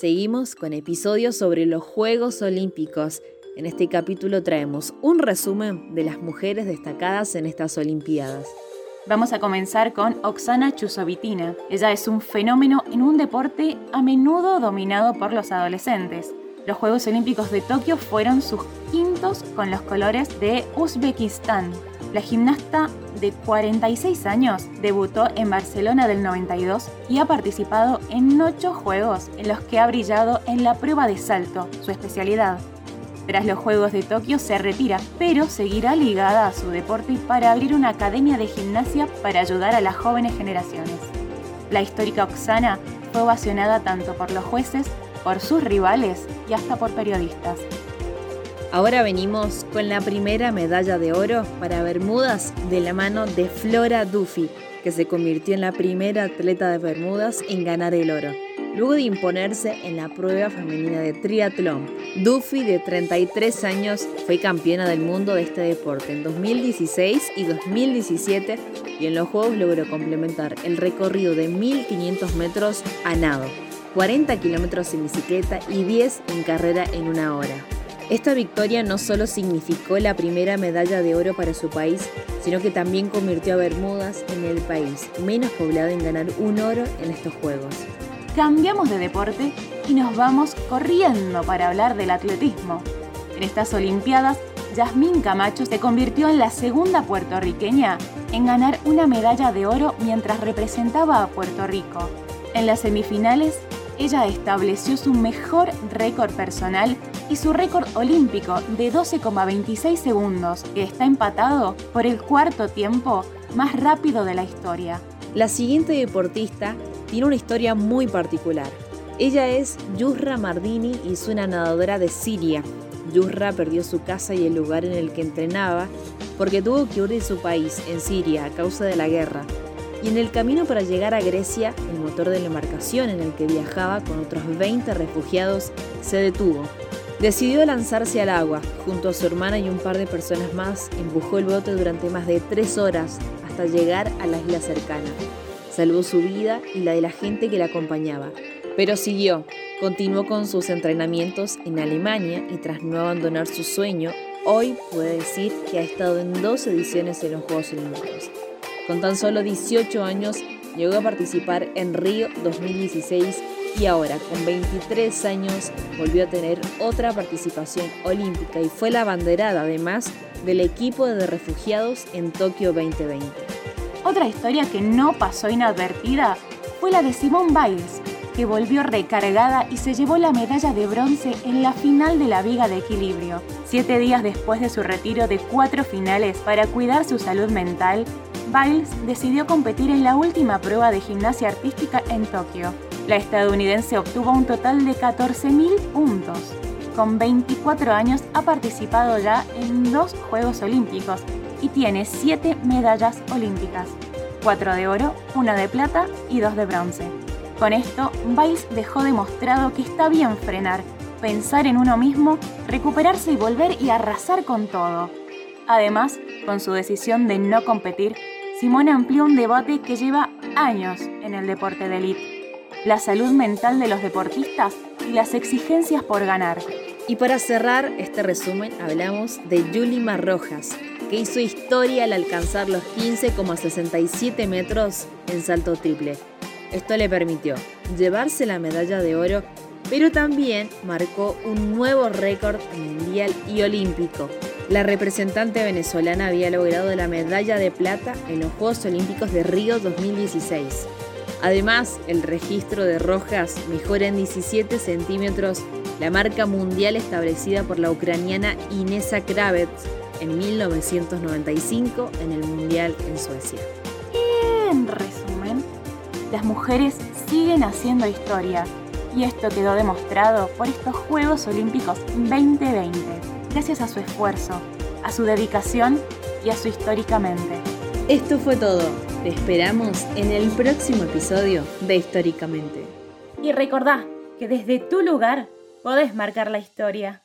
Seguimos con episodios sobre los Juegos Olímpicos. En este capítulo traemos un resumen de las mujeres destacadas en estas Olimpiadas. Vamos a comenzar con Oksana Chusovitina. Ella es un fenómeno en un deporte a menudo dominado por los adolescentes. Los Juegos Olímpicos de Tokio fueron sus quintos con los colores de Uzbekistán. La gimnasta de 46 años debutó en Barcelona del 92 y ha participado en ocho Juegos en los que ha brillado en la prueba de salto, su especialidad. Tras los Juegos de Tokio se retira, pero seguirá ligada a su deporte para abrir una academia de gimnasia para ayudar a las jóvenes generaciones. La histórica Oksana fue ovacionada tanto por los jueces por sus rivales y hasta por periodistas. Ahora venimos con la primera medalla de oro para Bermudas de la mano de Flora Duffy, que se convirtió en la primera atleta de Bermudas en ganar el oro, luego de imponerse en la prueba femenina de triatlón. Duffy, de 33 años, fue campeona del mundo de este deporte en 2016 y 2017 y en los Juegos logró complementar el recorrido de 1500 metros a nado. 40 kilómetros en bicicleta y 10 en carrera en una hora. Esta victoria no solo significó la primera medalla de oro para su país, sino que también convirtió a Bermudas en el país menos poblado en ganar un oro en estos Juegos. Cambiamos de deporte y nos vamos corriendo para hablar del atletismo. En estas Olimpiadas, Yasmín Camacho se convirtió en la segunda puertorriqueña en ganar una medalla de oro mientras representaba a Puerto Rico. En las semifinales, ella estableció su mejor récord personal y su récord olímpico de 12,26 segundos, que está empatado por el cuarto tiempo más rápido de la historia. La siguiente deportista tiene una historia muy particular. Ella es Yusra Mardini y es una nadadora de Siria. Yusra perdió su casa y el lugar en el que entrenaba porque tuvo que huir de su país, en Siria, a causa de la guerra y en el camino para llegar a Grecia, el motor de la embarcación en el que viajaba con otros 20 refugiados se detuvo. Decidió lanzarse al agua. Junto a su hermana y un par de personas más, empujó el bote durante más de tres horas hasta llegar a la isla cercana. Salvó su vida y la de la gente que la acompañaba. Pero siguió, continuó con sus entrenamientos en Alemania y tras no abandonar su sueño, hoy puede decir que ha estado en dos ediciones en los Juegos Olímpicos. Con tan solo 18 años llegó a participar en Río 2016 y ahora con 23 años volvió a tener otra participación olímpica y fue la abanderada además del equipo de refugiados en Tokio 2020. Otra historia que no pasó inadvertida fue la de Simone Biles, que volvió recargada y se llevó la medalla de bronce en la final de la Viga de Equilibrio. Siete días después de su retiro de cuatro finales para cuidar su salud mental, Biles decidió competir en la última prueba de gimnasia artística en Tokio. La estadounidense obtuvo un total de 14.000 puntos. Con 24 años ha participado ya en dos Juegos Olímpicos y tiene 7 medallas olímpicas, 4 de oro, 1 de plata y 2 de bronce. Con esto, Biles dejó demostrado que está bien frenar, pensar en uno mismo, recuperarse y volver y arrasar con todo. Además, con su decisión de no competir, Simone amplió un debate que lleva años en el deporte de élite, la salud mental de los deportistas y las exigencias por ganar. Y para cerrar este resumen hablamos de Yulima Rojas, que hizo historia al alcanzar los 15,67 metros en salto triple. Esto le permitió llevarse la medalla de oro, pero también marcó un nuevo récord mundial y olímpico, la representante venezolana había logrado la medalla de plata en los Juegos Olímpicos de Río 2016. Además, el registro de Rojas mejora en 17 centímetros la marca mundial establecida por la ucraniana Inesa Kravets en 1995 en el Mundial en Suecia. En resumen, las mujeres siguen haciendo historia y esto quedó demostrado por estos Juegos Olímpicos 2020 gracias a su esfuerzo, a su dedicación y a su históricamente. Esto fue todo. Te esperamos en el próximo episodio de Históricamente. Y recordá que desde tu lugar podés marcar la historia.